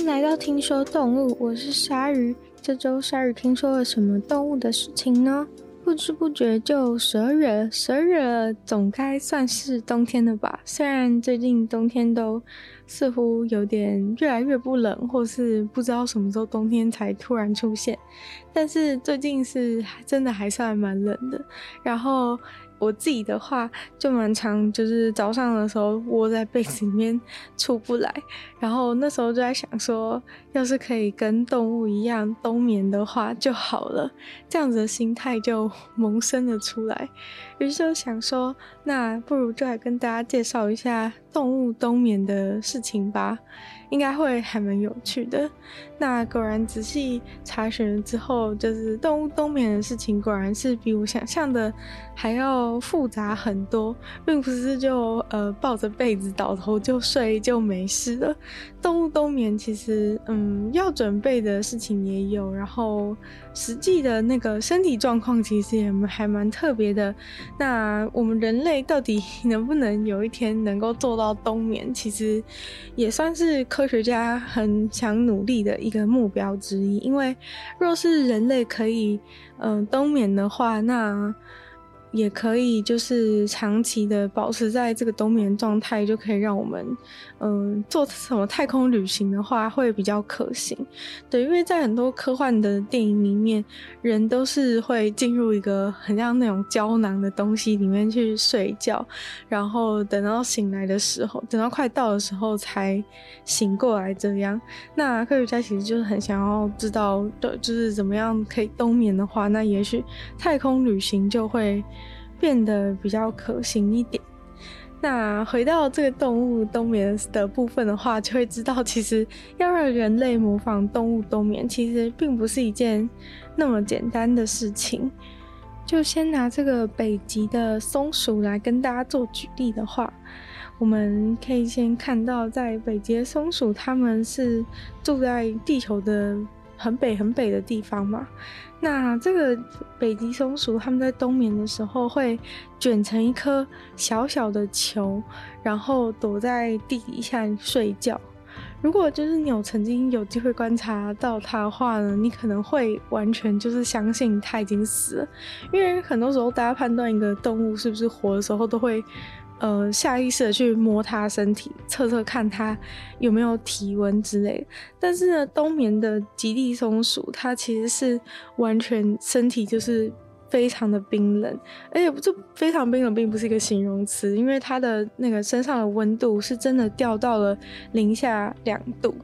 迎来到听说动物，我是鲨鱼。这周鲨鱼听说了什么动物的事情呢？不知不觉就十二月了，十二月，总该算是冬天了吧？虽然最近冬天都似乎有点越来越不冷，或是不知道什么时候冬天才突然出现，但是最近是真的还算蛮冷的。然后。我自己的话就蛮常，就是早上的时候窝在被子里面出不来，然后那时候就在想说，要是可以跟动物一样冬眠的话就好了，这样子的心态就萌生了出来。于是就想说，那不如就来跟大家介绍一下动物冬眠的事情吧。应该会还蛮有趣的。那果然仔细查询了之后，就是动物冬眠的事情，果然是比我想象的还要复杂很多，并不是就呃抱着被子倒头就睡就没事了。动物冬眠其实嗯要准备的事情也有，然后实际的那个身体状况其实也还蛮特别的。那我们人类到底能不能有一天能够做到冬眠，其实也算是。科科学家很想努力的一个目标之一，因为若是人类可以嗯、冬眠的话，那。也可以，就是长期的保持在这个冬眠状态，就可以让我们，嗯，做什么太空旅行的话会比较可行。对，因为在很多科幻的电影里面，人都是会进入一个很像那种胶囊的东西里面去睡觉，然后等到醒来的时候，等到快到的时候才醒过来这样。那科学家其实就是很想要知道的，就是怎么样可以冬眠的话，那也许太空旅行就会。变得比较可行一点。那回到这个动物冬眠的部分的话，就会知道，其实要让人类模仿动物冬眠，其实并不是一件那么简单的事情。就先拿这个北极的松鼠来跟大家做举例的话，我们可以先看到，在北极的松鼠，它们是住在地球的很北很北的地方嘛。那这个北极松鼠，它们在冬眠的时候会卷成一颗小小的球，然后躲在地底下睡觉。如果就是你有曾经有机会观察到它的话呢，你可能会完全就是相信它已经死了，因为很多时候大家判断一个动物是不是活的时候，都会。呃，下意识的去摸它身体，测测看它有没有体温之类。但是呢，冬眠的极地松鼠，它其实是完全身体就是非常的冰冷，而且这非常冰冷并不是一个形容词，因为它的那个身上的温度是真的掉到了零下两度。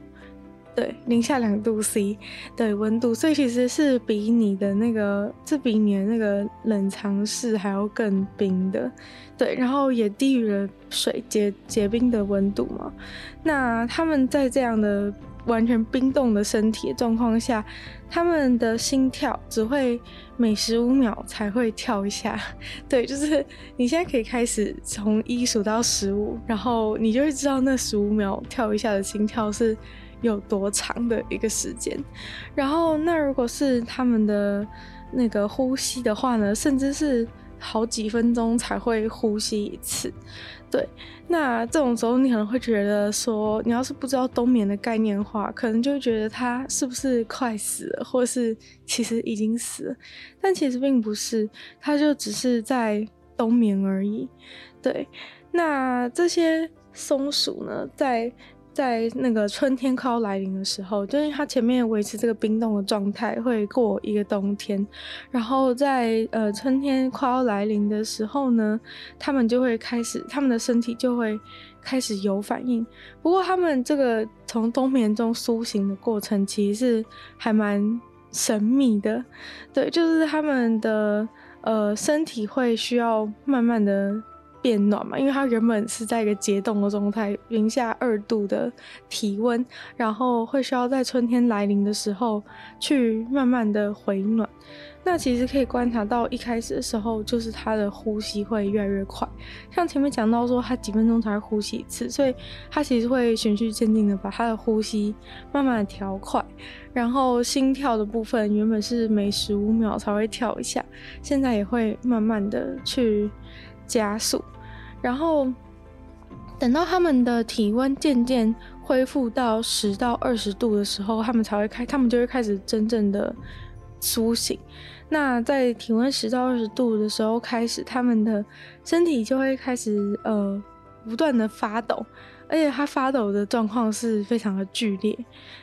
对，零下两度 C 的温度，所以其实是比你的那个，这比你的那个冷藏室还要更冰的。对，然后也低于了水结结冰的温度嘛。那他们在这样的完全冰冻的身体状况下，他们的心跳只会每十五秒才会跳一下。对，就是你现在可以开始从一数到十五，然后你就会知道那十五秒跳一下的心跳是。有多长的一个时间，然后那如果是他们的那个呼吸的话呢，甚至是好几分钟才会呼吸一次。对，那这种时候你可能会觉得说，你要是不知道冬眠的概念的话，可能就会觉得他是不是快死了，或是其实已经死了，但其实并不是，他就只是在冬眠而已。对，那这些松鼠呢，在在那个春天快要来临的时候，就是它前面维持这个冰冻的状态，会过一个冬天。然后在呃春天快要来临的时候呢，它们就会开始，它们的身体就会开始有反应。不过，它们这个从冬眠中苏醒的过程，其实是还蛮神秘的。对，就是它们的呃身体会需要慢慢的。变暖嘛，因为它原本是在一个结冻的状态，零下二度的体温，然后会需要在春天来临的时候去慢慢的回暖。那其实可以观察到，一开始的时候就是它的呼吸会越来越快，像前面讲到说，它几分钟才会呼吸一次，所以它其实会循序渐进的把它的呼吸慢慢的调快，然后心跳的部分原本是每十五秒才会跳一下，现在也会慢慢的去加速。然后等到他们的体温渐渐恢复到十到二十度的时候，他们才会开，他们就会开始真正的苏醒。那在体温十到二十度的时候开始，他们的身体就会开始呃不断的发抖。而且它发抖的状况是非常的剧烈，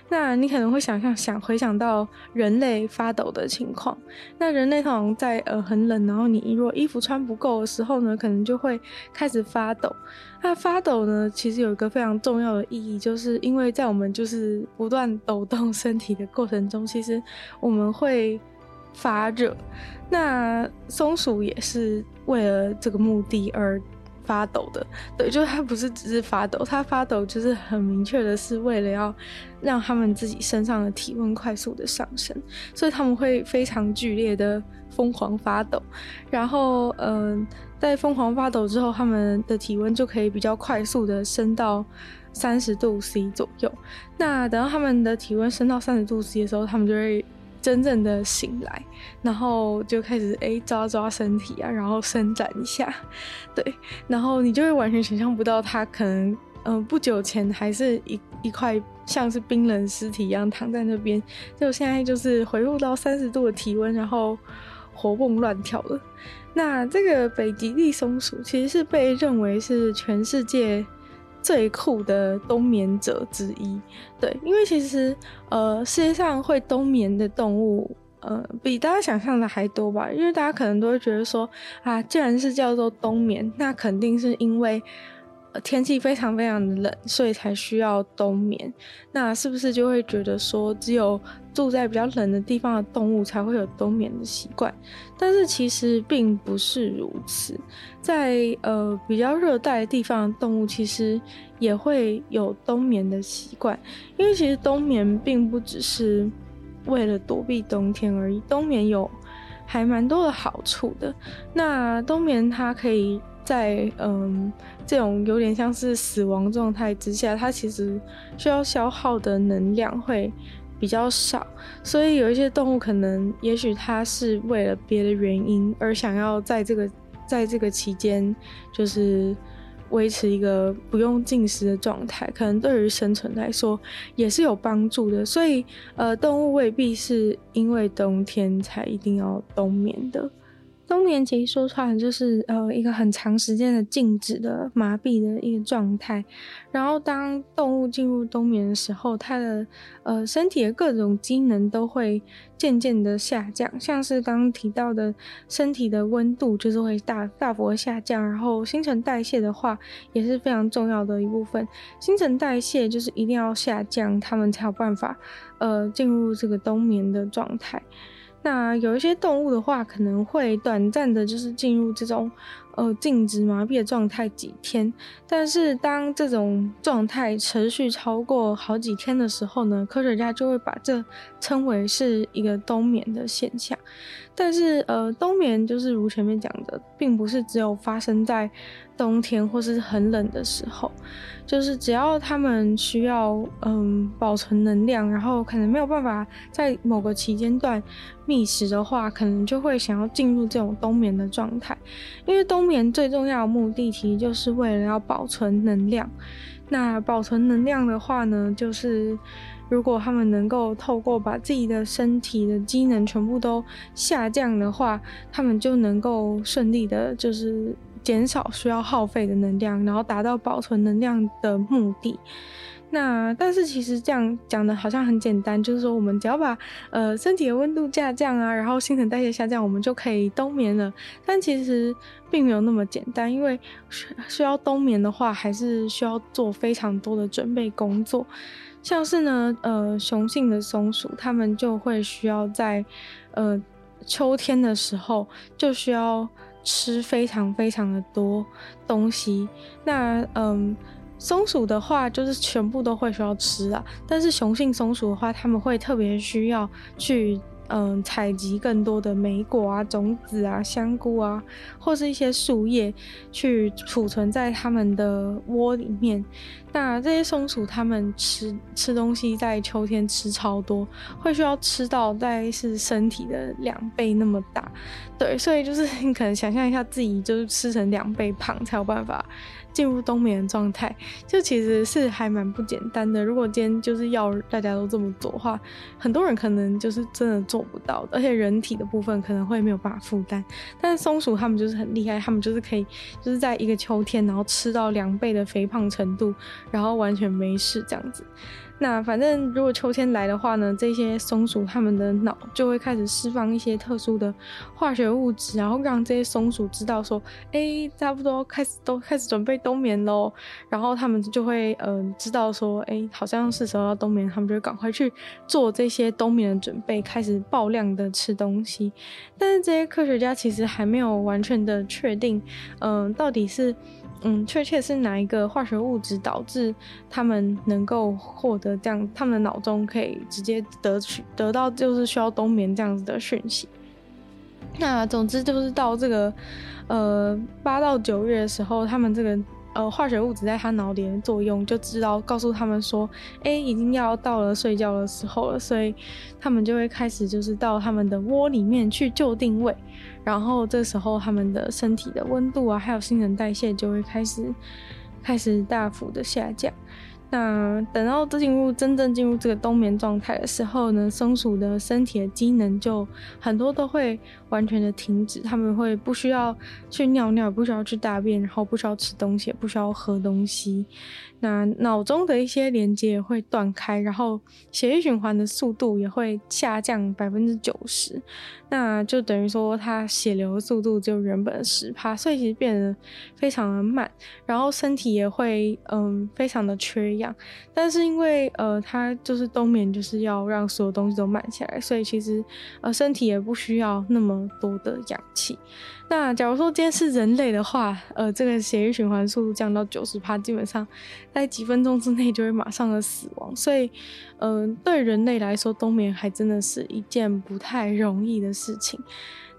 那你可能会想象想回想到人类发抖的情况。那人类通常在呃很冷，然后你如果衣服穿不够的时候呢，可能就会开始发抖。那发抖呢，其实有一个非常重要的意义，就是因为在我们就是不断抖动身体的过程中，其实我们会发热。那松鼠也是为了这个目的而。发抖的，对，就是它不是只是发抖，它发抖就是很明确的是为了要让他们自己身上的体温快速的上升，所以他们会非常剧烈的疯狂发抖，然后嗯、在疯狂发抖之后，他们的体温就可以比较快速的升到三十度 C 左右。那等到他们的体温升到三十度 C 的时候，他们就会。真正的醒来，然后就开始哎抓抓身体啊，然后伸展一下，对，然后你就会完全想象不到他可能嗯、不久前还是一一块像是冰冷尸体一样躺在那边，就现在就是回复到三十度的体温，然后活蹦乱跳了。那这个北极地松鼠其实是被认为是全世界。最酷的冬眠者之一，对，因为其实呃，世界上会冬眠的动物，呃，比大家想象的还多吧？因为大家可能都会觉得说，啊，既然是叫做冬眠，那肯定是因为。天气非常非常的冷，所以才需要冬眠。那是不是就会觉得说，只有住在比较冷的地方的动物才会有冬眠的习惯？但是其实并不是如此，在呃比较热带的地方的动物其实也会有冬眠的习惯。因为其实冬眠并不只是为了躲避冬天而已，冬眠有还蛮多的好处的。那冬眠它可以。在嗯，这种有点像是死亡状态之下，它其实需要消耗的能量会比较少，所以有一些动物可能，也许它是为了别的原因而想要在这个在这个期间，就是维持一个不用进食的状态，可能对于生存来说也是有帮助的。所以呃，动物未必是因为冬天才一定要冬眠的。冬眠其实说出来就是呃一个很长时间的静止的麻痹的一个状态，然后当动物进入冬眠的时候，它的呃身体的各种机能都会渐渐的下降，像是刚刚提到的身体的温度就是会大大幅的下降，然后新陈代谢的话也是非常重要的一部分，新陈代谢就是一定要下降，它们才有办法呃进入这个冬眠的状态。那有一些动物的话，可能会短暂的，就是进入这种呃静止麻痹的状态几天。但是当这种状态持续超过好几天的时候呢，科学家就会把这称为是一个冬眠的现象。但是呃，冬眠就是如前面讲的，并不是只有发生在冬天或是很冷的时候。就是只要他们需要嗯保存能量，然后可能没有办法在某个期间段觅食的话，可能就会想要进入这种冬眠的状态。因为冬眠最重要的目的其实就是为了要保存能量。那保存能量的话呢，就是如果他们能够透过把自己的身体的机能全部都下降的话，他们就能够顺利的，就是。减少需要耗费的能量，然后达到保存能量的目的。那但是其实这样讲的好像很简单，就是说我们只要把呃身体的温度下降啊，然后新陈代谢下降，我们就可以冬眠了。但其实并没有那么简单，因为需要冬眠的话，还是需要做非常多的准备工作。像是呢，呃，雄性的松鼠，它们就会需要在呃秋天的时候就需要。吃非常非常的多东西，那嗯，松鼠的话就是全部都会需要吃啊，但是雄性松鼠的话，他们会特别需要去嗯采集更多的莓果啊、种子啊、香菇啊，或是一些树叶去储存在它们的窝里面。那这些松鼠它们吃吃东西，在秋天吃超多，会需要吃到大概是身体的两倍那么大。对，所以就是 你可能想象一下自己就是吃成两倍胖才有办法。进入冬眠的状态，就其实是还蛮不简单的。如果今天就是要大家都这么做的话，很多人可能就是真的做不到的，而且人体的部分可能会没有办法负担。但是松鼠它们就是很厉害，它们就是可以就是在一个秋天，然后吃到两倍的肥胖程度，然后完全没事这样子。那反正如果秋天来的话呢，这些松鼠它们的脑就会开始释放一些特殊的化学物质，然后让这些松鼠知道说，哎、差不多开始都开始准备冬眠喽。然后他们就会嗯、知道说，哎、好像是时候要冬眠，他们就赶快去做这些冬眠的准备，开始爆量的吃东西。但是这些科学家其实还没有完全的确定，嗯、到底是。嗯，确切是哪一个化学物质导致他们能够获得这样，他们的脑中可以直接得取得到就是需要冬眠这样子的讯息。那总之就是到这个呃八到九月的时候，他们这个。呃，化学物质在他脑里的作用，就知道告诉他们说，哎，已经要到了睡觉的时候了，所以他们就会开始就是到他们的窝里面去就定位，然后这时候他们的身体的温度啊，还有新陈代谢就会开始开始大幅的下降。那等到进入真正进入这个冬眠状态的时候呢，松鼠的身体的机能就很多都会完全的停止，他们会不需要去尿尿，不需要去大便，然后不需要吃东西，不需要喝东西。那脑中的一些连接也会断开，然后血液循环的速度也会下降百分之九十，那就等于说它血流的速度就原本的十帕，所以其实变得非常的慢，然后身体也会嗯非常的缺氧。但是因为呃它就是冬眠，就是要让所有东西都慢下来，所以其实呃身体也不需要那么多的氧气。那假如说今天是人类的话，呃，这个血液循环速度降到九十趴，基本上在几分钟之内就会马上的死亡。所以，嗯、呃，对人类来说，冬眠还真的是一件不太容易的事情。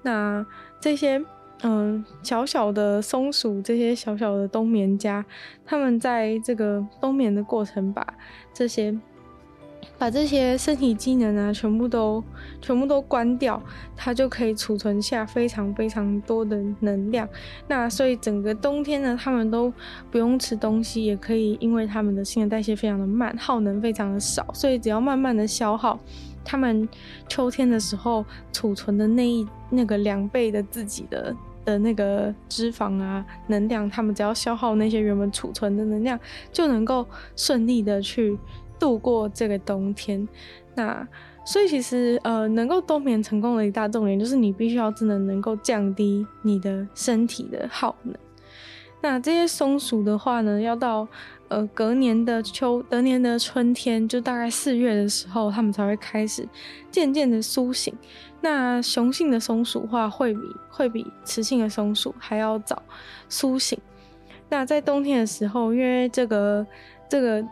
那这些，嗯、小小的松鼠，这些小小的冬眠家，他们在这个冬眠的过程，把这些。把这些身体机能啊，全部都全部都关掉，它就可以储存下非常非常多的能量。那所以整个冬天呢，他们都不用吃东西，也可以，因为他们的新陈代谢非常的慢，耗能非常的少，所以只要慢慢的消耗，他们秋天的时候储存的那一那个两倍的自己的的那个脂肪啊能量，他们只要消耗那些原本储存的能量，就能够顺利的去。度过这个冬天，那所以其实呃，能够冬眠成功的一大重点就是你必须要真的能够降低你的身体的耗能。那这些松鼠的话呢，要到呃隔年的秋，隔年的春天，就大概四月的时候，它们才会开始渐渐的苏醒。那雄性的松鼠话，会比会比雌性的松鼠还要早苏醒。那在冬天的时候，因为这个这个。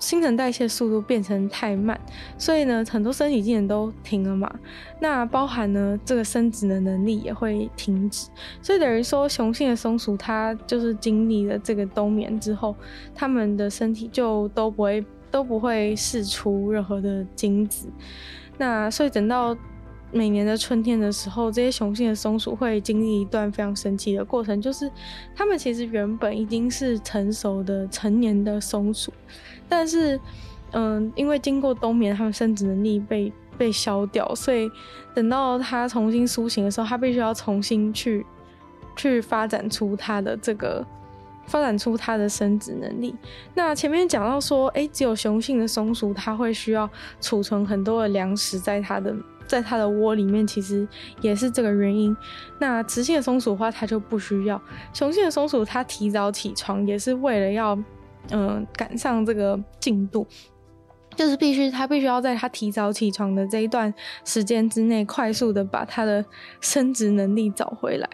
新陈代谢速度变成太慢，所以呢，很多身体机能都停了嘛。那包含呢，这个生殖的能力也会停止。所以等于说，雄性的松鼠它就是经历了这个冬眠之后，它们的身体就都不会都不会释出任何的精子。那所以等到。每年的春天的时候，这些雄性的松鼠会经历一段非常神奇的过程，就是它们其实原本已经是成熟的成年的松鼠，但是，嗯，因为经过冬眠，它们生殖能力被被消掉，所以等到它重新苏醒的时候，它必须要重新去去发展出它的这个发展出它的生殖能力。那前面讲到说，哎，只有雄性的松鼠，它会需要储存很多的粮食在它的。在它的窝里面，其实也是这个原因。那雌性的松鼠的话，它就不需要。雄性的松鼠，它提早起床，也是为了要，嗯、赶上这个进度。就是必须，他必须要在他提早起床的这一段时间之内，快速的把他的生殖能力找回来。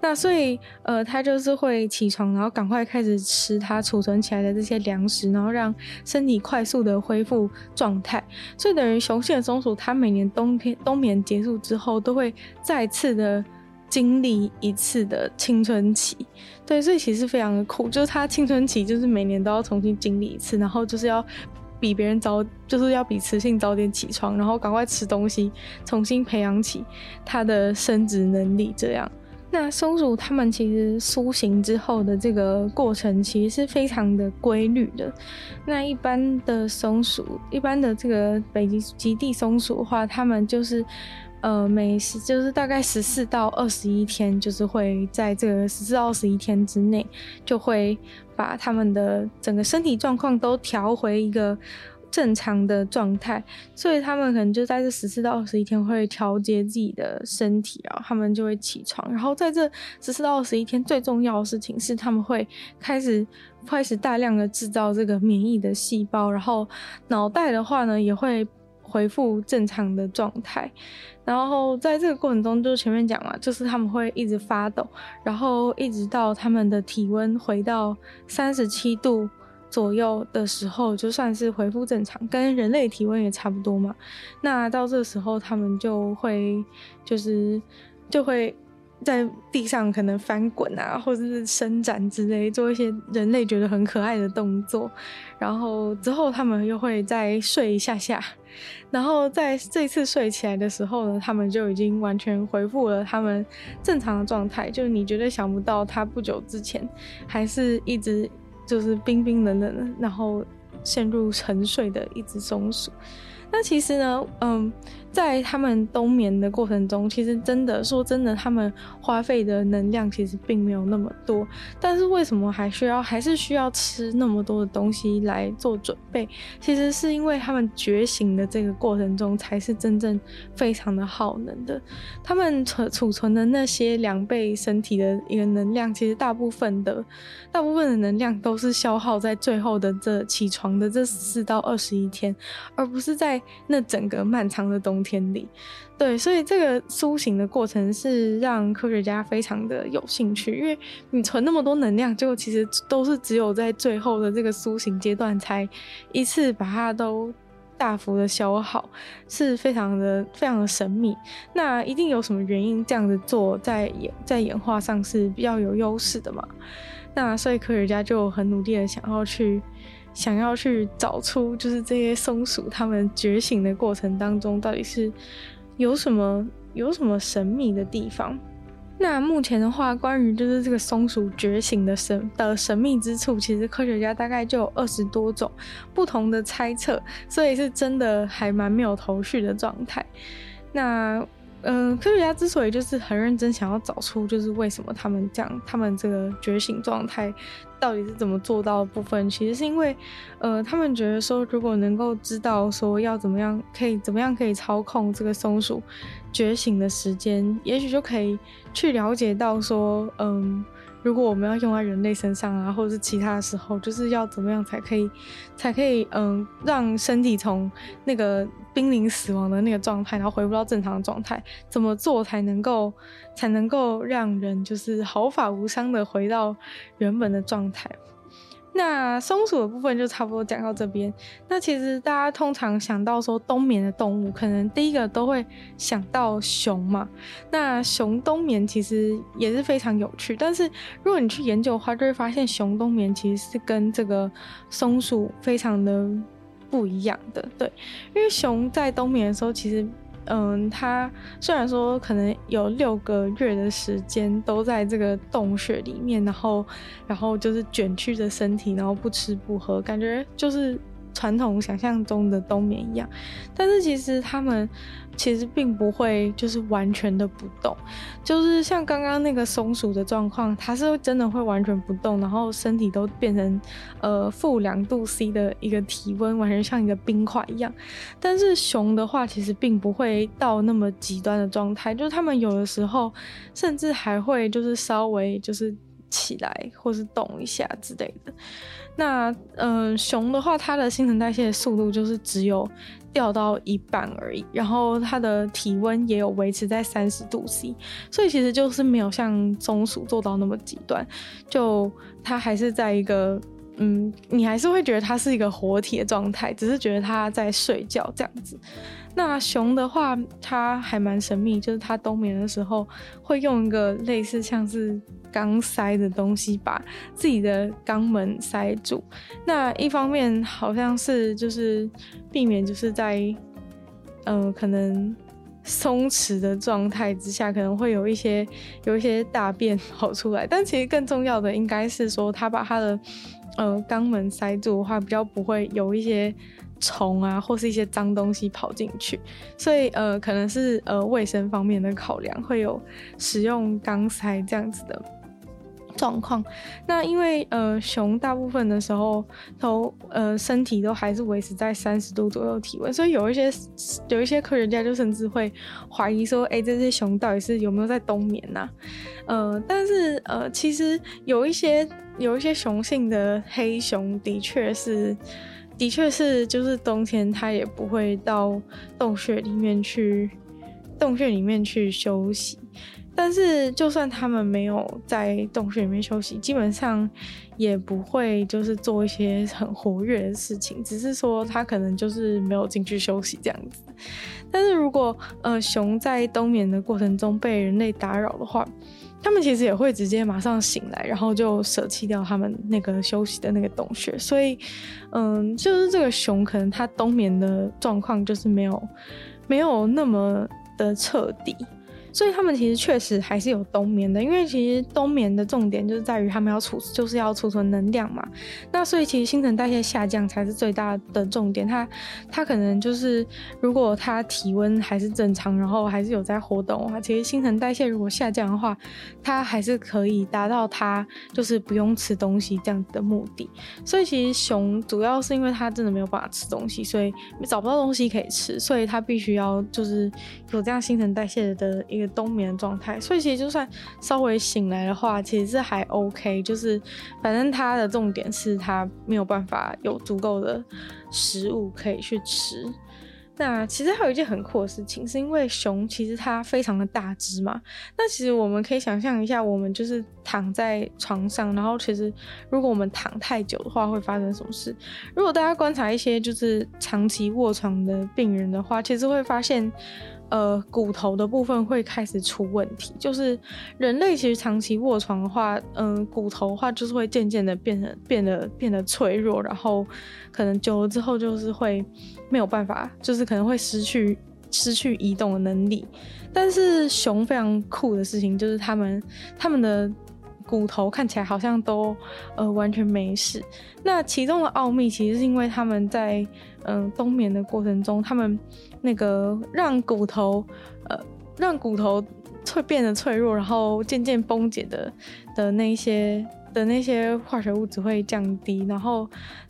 那所以，呃，他就是会起床，然后赶快开始吃他储存起来的这些粮食，然后让身体快速的恢复状态。所以等于雄性的松鼠，它每年冬天冬眠结束之后，都会再次的经历一次的青春期。对，所以其实非常的苦，就是它青春期就是每年都要重新经历一次，然后就是要。比别人早，就是要比雌性早点起床，然后赶快吃东西，重新培养起它的生殖能力。这样，那松鼠它们其实苏醒之后的这个过程，其实是非常的规律的。那一般的松鼠，一般的这个北极极地松鼠的话，它们就是。呃，每十就是大概十四到二十一天，就是会在这个十四到二十一天之内，就会把他们的整个身体状况都调回一个正常的状态，所以他们可能就在这十四到二十一天会调节自己的身体，然后他们就会起床，然后在这十四到二十一天最重要的事情是他们会开始开始大量的制造这个免疫的细胞，然后脑袋的话呢也会。恢复正常的状态，然后在这个过程中，就前面讲了，就是他们会一直发抖，然后一直到他们的体温回到三十七度左右的时候，就算是恢复正常，跟人类体温也差不多嘛。那到这时候，他们就会就是就会。在地上可能翻滚啊，或者是伸展之类，做一些人类觉得很可爱的动作，然后之后他们又会再睡一下下，然后在这次睡起来的时候呢，他们就已经完全恢复了他们正常的状态，就是你绝对想不到他不久之前还是一直就是冰冰冷冷的，然后陷入沉睡的一只松鼠。那其实呢，嗯。在他们冬眠的过程中，其实真的说真的，他们花费的能量其实并没有那么多。但是为什么还需要还是需要吃那么多的东西来做准备？其实是因为他们觉醒的这个过程中，才是真正非常的耗能的。他们储储存的那些两倍身体的一个能量，其实大部分的大部分的能量都是消耗在最后的这起床的这四到二十一天，而不是在那整个漫长的冬天里，对，所以这个苏醒的过程是让科学家非常的有兴趣，因为你存那么多能量，结果其实都是只有在最后的这个苏醒阶段才一次把它都大幅的消耗，是非常的非常的神秘。那一定有什么原因这样子做，在演在演化上是比较有优势的嘛？那所以科学家就很努力的想要去。想要去找出，就是这些松鼠它们觉醒的过程当中，到底是有什么有什么神秘的地方？那目前的话，关于就是这个松鼠觉醒的神的神秘之处，其实科学家大概就有二十多种不同的猜测，所以是真的还蛮没有头绪的状态。那。嗯、科学家之所以就是很认真想要找出，就是为什么他们这样，他们这个觉醒状态到底是怎么做到的部分，其实是因为，呃，他们觉得说，如果能够知道说要怎么样，可以怎么样可以操控这个松鼠觉醒的时间，也许就可以去了解到说，嗯。如果我们要用在人类身上啊，或者是其他的时候，就是要怎么样才可以，才可以，嗯，让身体从那个濒临死亡的那个状态，然后回不到正常的状态，怎么做才能够，才能够让人就是毫发无伤的回到原本的状态？那松鼠的部分就差不多讲到这边。那其实大家通常想到说冬眠的动物，可能第一个都会想到熊嘛。那熊冬眠其实也是非常有趣，但是如果你去研究的话，就会发现熊冬眠其实是跟这个松鼠非常的不一样的。对，因为熊在冬眠的时候，其实。嗯，它虽然说可能有六个月的时间都在这个洞穴里面，然后，然后就是卷曲着身体，然后不吃不喝，感觉就是。传统想象中的冬眠一样，但是其实他们其实并不会就是完全的不动，就是像刚刚那个松鼠的状况，它是真的会完全不动，然后身体都变成呃负两度 C 的一个体温，完全像一个冰块一样。但是熊的话，其实并不会到那么极端的状态，就是他们有的时候甚至还会就是稍微就是。起来或是动一下之类的。那嗯、呃，熊的话，它的新陈代谢速度就是只有掉到一半而已，然后它的体温也有维持在三十度 C，所以其实就是没有像松鼠做到那么极端，就它还是在一个。嗯，你还是会觉得它是一个活体的状态，只是觉得它在睡觉这样子。那熊的话，它还蛮神秘，就是它冬眠的时候会用一个类似像是钢塞的东西把自己的肛门塞住。那一方面好像是就是避免就是在嗯、可能松弛的状态之下，可能会有一些有一些大便跑出来。但其实更重要的应该是说，它把它的呃，肛门塞住的话，比较不会有一些虫啊，或是一些脏东西跑进去，所以呃，可能是呃卫生方面的考量，会有使用肛塞这样子的状况。那因为呃熊大部分的时候都呃身体都还是维持在三十度左右体温，所以有一些有一些科学家就甚至会怀疑说，哎、欸，这些熊到底是有没有在冬眠呐、啊？呃，但是呃，其实有一些。有一些雄性的黑熊的确是，的确是，就是冬天它也不会到洞穴里面去，洞穴里面去休息。但是就算他们没有在洞穴里面休息，基本上也不会就是做一些很活跃的事情，只是说他可能就是没有进去休息这样子。但是如果呃熊在冬眠的过程中被人类打扰的话，他们其实也会直接马上醒来，然后就舍弃掉他们那个休息的那个洞穴。所以，嗯，就是这个熊可能它冬眠的状况就是没有没有那么的彻底。所以他们其实确实还是有冬眠的，因为其实冬眠的重点就是在于他们要储，就是要储存能量嘛。那所以其实新陈代谢下降才是最大的重点。它它可能就是如果它体温还是正常，然后还是有在活动的话，其实新陈代谢如果下降的话，它还是可以达到它就是不用吃东西这样子的目的。所以其实熊主要是因为它真的没有办法吃东西，所以找不到东西可以吃，所以它必须要就是有这样新陈代谢的一个。冬眠的状态，所以其实就算稍微醒来的话，其实是还 OK。就是反正它的重点是它没有办法有足够的食物可以去吃。那其实还有一件很酷的事情，是因为熊其实它非常的大只嘛。那其实我们可以想象一下，我们就是躺在床上，然后其实如果我们躺太久的话，会发生什么事？如果大家观察一些就是长期卧床的病人的话，其实会发现。呃，骨头的部分会开始出问题，就是人类其实长期卧床的话，嗯、骨头的话就是会渐渐的变成变得变得脆弱，然后可能久了之后就是会没有办法，就是可能会失去失去移动的能力。但是熊非常酷的事情就是他们他们的骨头看起来好像都呃完全没事。那其中的奥秘其实是因为他们在嗯、冬眠的过程中，他们。那个让骨头，呃，让骨头脆变得脆弱，然后渐渐崩解的的那些的那些化学物质会降低，然后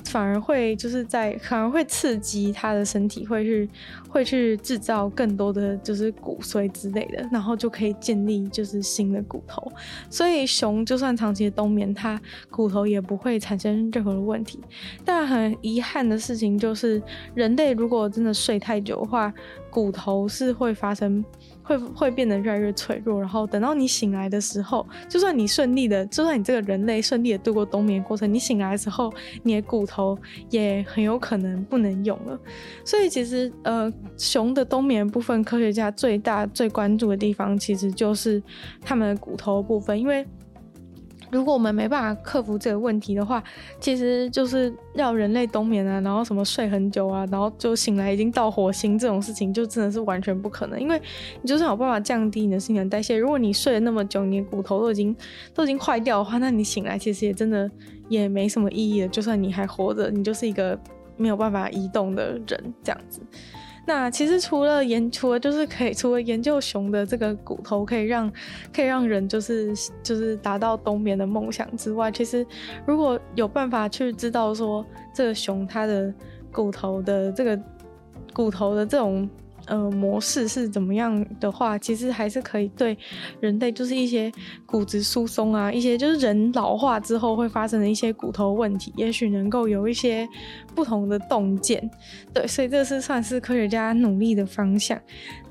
反而会就是在反而会刺激他的身体，会去会去制造更多的就是骨髓之类的，然后就可以建立就是新的骨头。所以熊就算长期的冬眠，它骨头也不会产生任何的问题。但很遗憾的事情就是，人类如果真的睡太久的话，骨头是会发生。会会变得越来越脆弱，然后等到你醒来的时候，就算你顺利的，就算你这个人类顺利的度过冬眠过程，你醒来的时候，你的骨头也很有可能不能用了。所以其实，呃，熊的冬眠部分，科学家最大最关注的地方，其实就是它们的骨头部分，因为。如果我们没办法克服这个问题的话，其实就是要人类冬眠啊，然后什么睡很久啊，然后就醒来已经到火星这种事情，就真的是完全不可能。因为你就算有办法降低你的新陈代谢，如果你睡了那么久，你的骨头都已经都已经坏掉的话，那你醒来其实也真的也没什么意义了。就算你还活着，你就是一个没有办法移动的人这样子。那其实除了研，除了就是可以，除了研究熊的这个骨头可以让，可以让人就是就是达到冬眠的梦想之外，其实如果有办法去知道说这个熊它的骨头的这个骨头的这种呃模式是怎么样的话，其实还是可以对人类就是一些骨质疏松啊，一些就是人老化之后会发生的一些骨头问题，也许能够有一些不同的洞见。对，所以这是算是科学家努力的方向。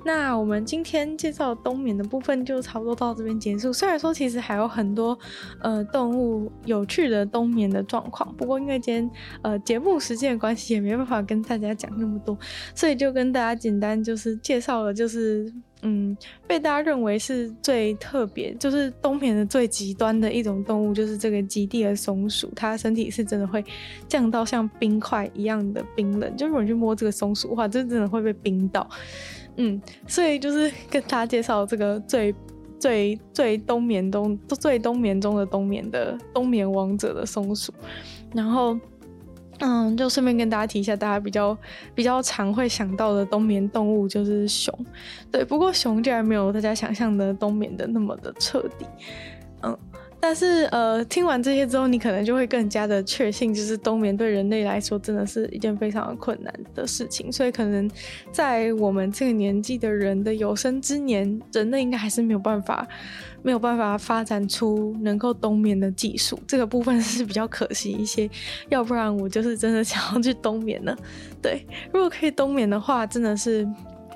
那我们今天介绍冬眠的部分就差不多到这边结束。虽然说其实还有很多呃动物有趣的冬眠的状况，不过因为今天呃节目时间的关系，也没办法跟大家讲那么多，所以就跟大家简单就是介绍了，就是嗯被大家认为是最特别，就是冬眠的最极端的一种动物，就是这个极地的松鼠，它身体是真的会降到像冰块一样的冰冷，就如果你去摸这个松鼠的话，就真的会被冰到。嗯，所以就是跟大家介绍这个最最最冬眠冬最冬眠中的冬眠的冬眠王者的松鼠，然后嗯，就顺便跟大家提一下，大家比较比较常会想到的冬眠动物就是熊，对，不过熊竟然没有大家想象的冬眠的那么的彻底，嗯。但是，呃，听完这些之后，你可能就会更加的确信，就是冬眠对人类来说真的是一件非常困难的事情。所以，可能在我们这个年纪的人的有生之年，人类应该还是没有办法，没有办法发展出能够冬眠的技术。这个部分是比较可惜一些。要不然，我就是真的想要去冬眠了。对，如果可以冬眠的话，真的是。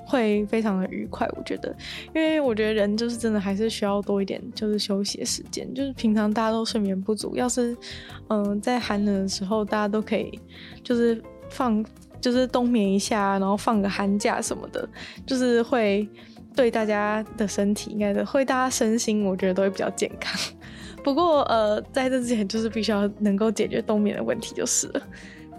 会非常的愉快，我觉得，因为我觉得人就是真的还是需要多一点就是休息时间，就是平常大家都睡眠不足，要是嗯、在寒冷的时候大家都可以就是放就是冬眠一下，然后放个寒假什么的，就是会对大家的身体应该的会大家身心我觉得都会比较健康。不过呃在这之前就是必须要能够解决冬眠的问题就是了。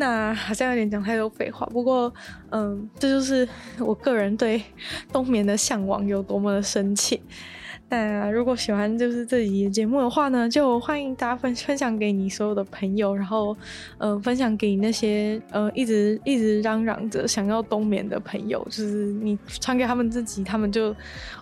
那好像有点讲太多废话，不过，嗯，这就是我个人对冬眠的向往有多么的深切。那如果喜欢就是这集节目的话呢，就欢迎大家分分享给你所有的朋友，然后，呃，分享给你那些呃一直一直嚷嚷着想要冬眠的朋友，就是你传给他们自己，他们就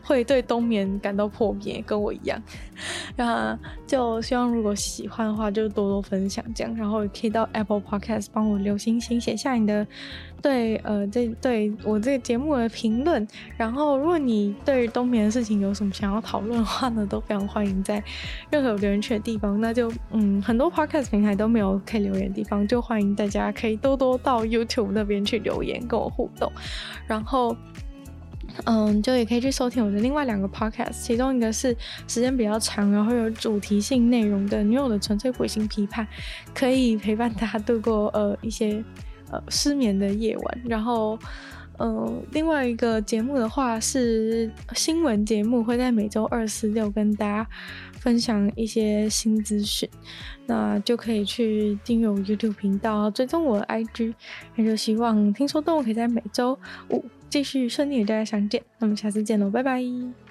会对冬眠感到破灭，跟我一样。然后就希望如果喜欢的话，就多多分享这样，然后也可以到 Apple Podcast 帮我留星星，写下你的。对，呃，这对我这个节目的评论，然后如果你对于冬眠的事情有什么想要讨论的话呢，都非常欢迎在任何有留言区的地方。那就，嗯，很多 podcast 平台都没有可以留言的地方，就欢迎大家可以多多到 YouTube 那边去留言跟我互动。然后，嗯，就也可以去收听我的另外两个 podcast，其中一个是时间比较长，然后有主题性内容的《女友的纯粹鬼心批判》，可以陪伴大家度过呃一些。呃，失眠的夜晚，然后，呃，另外一个节目的话是新闻节目，会在每周二、四、六跟大家分享一些新资讯，那就可以去订阅我 YouTube 频道，追踪我的 IG，那就希望听说动物可以在每周五继续顺利与大家相见，那么下次见喽，拜拜。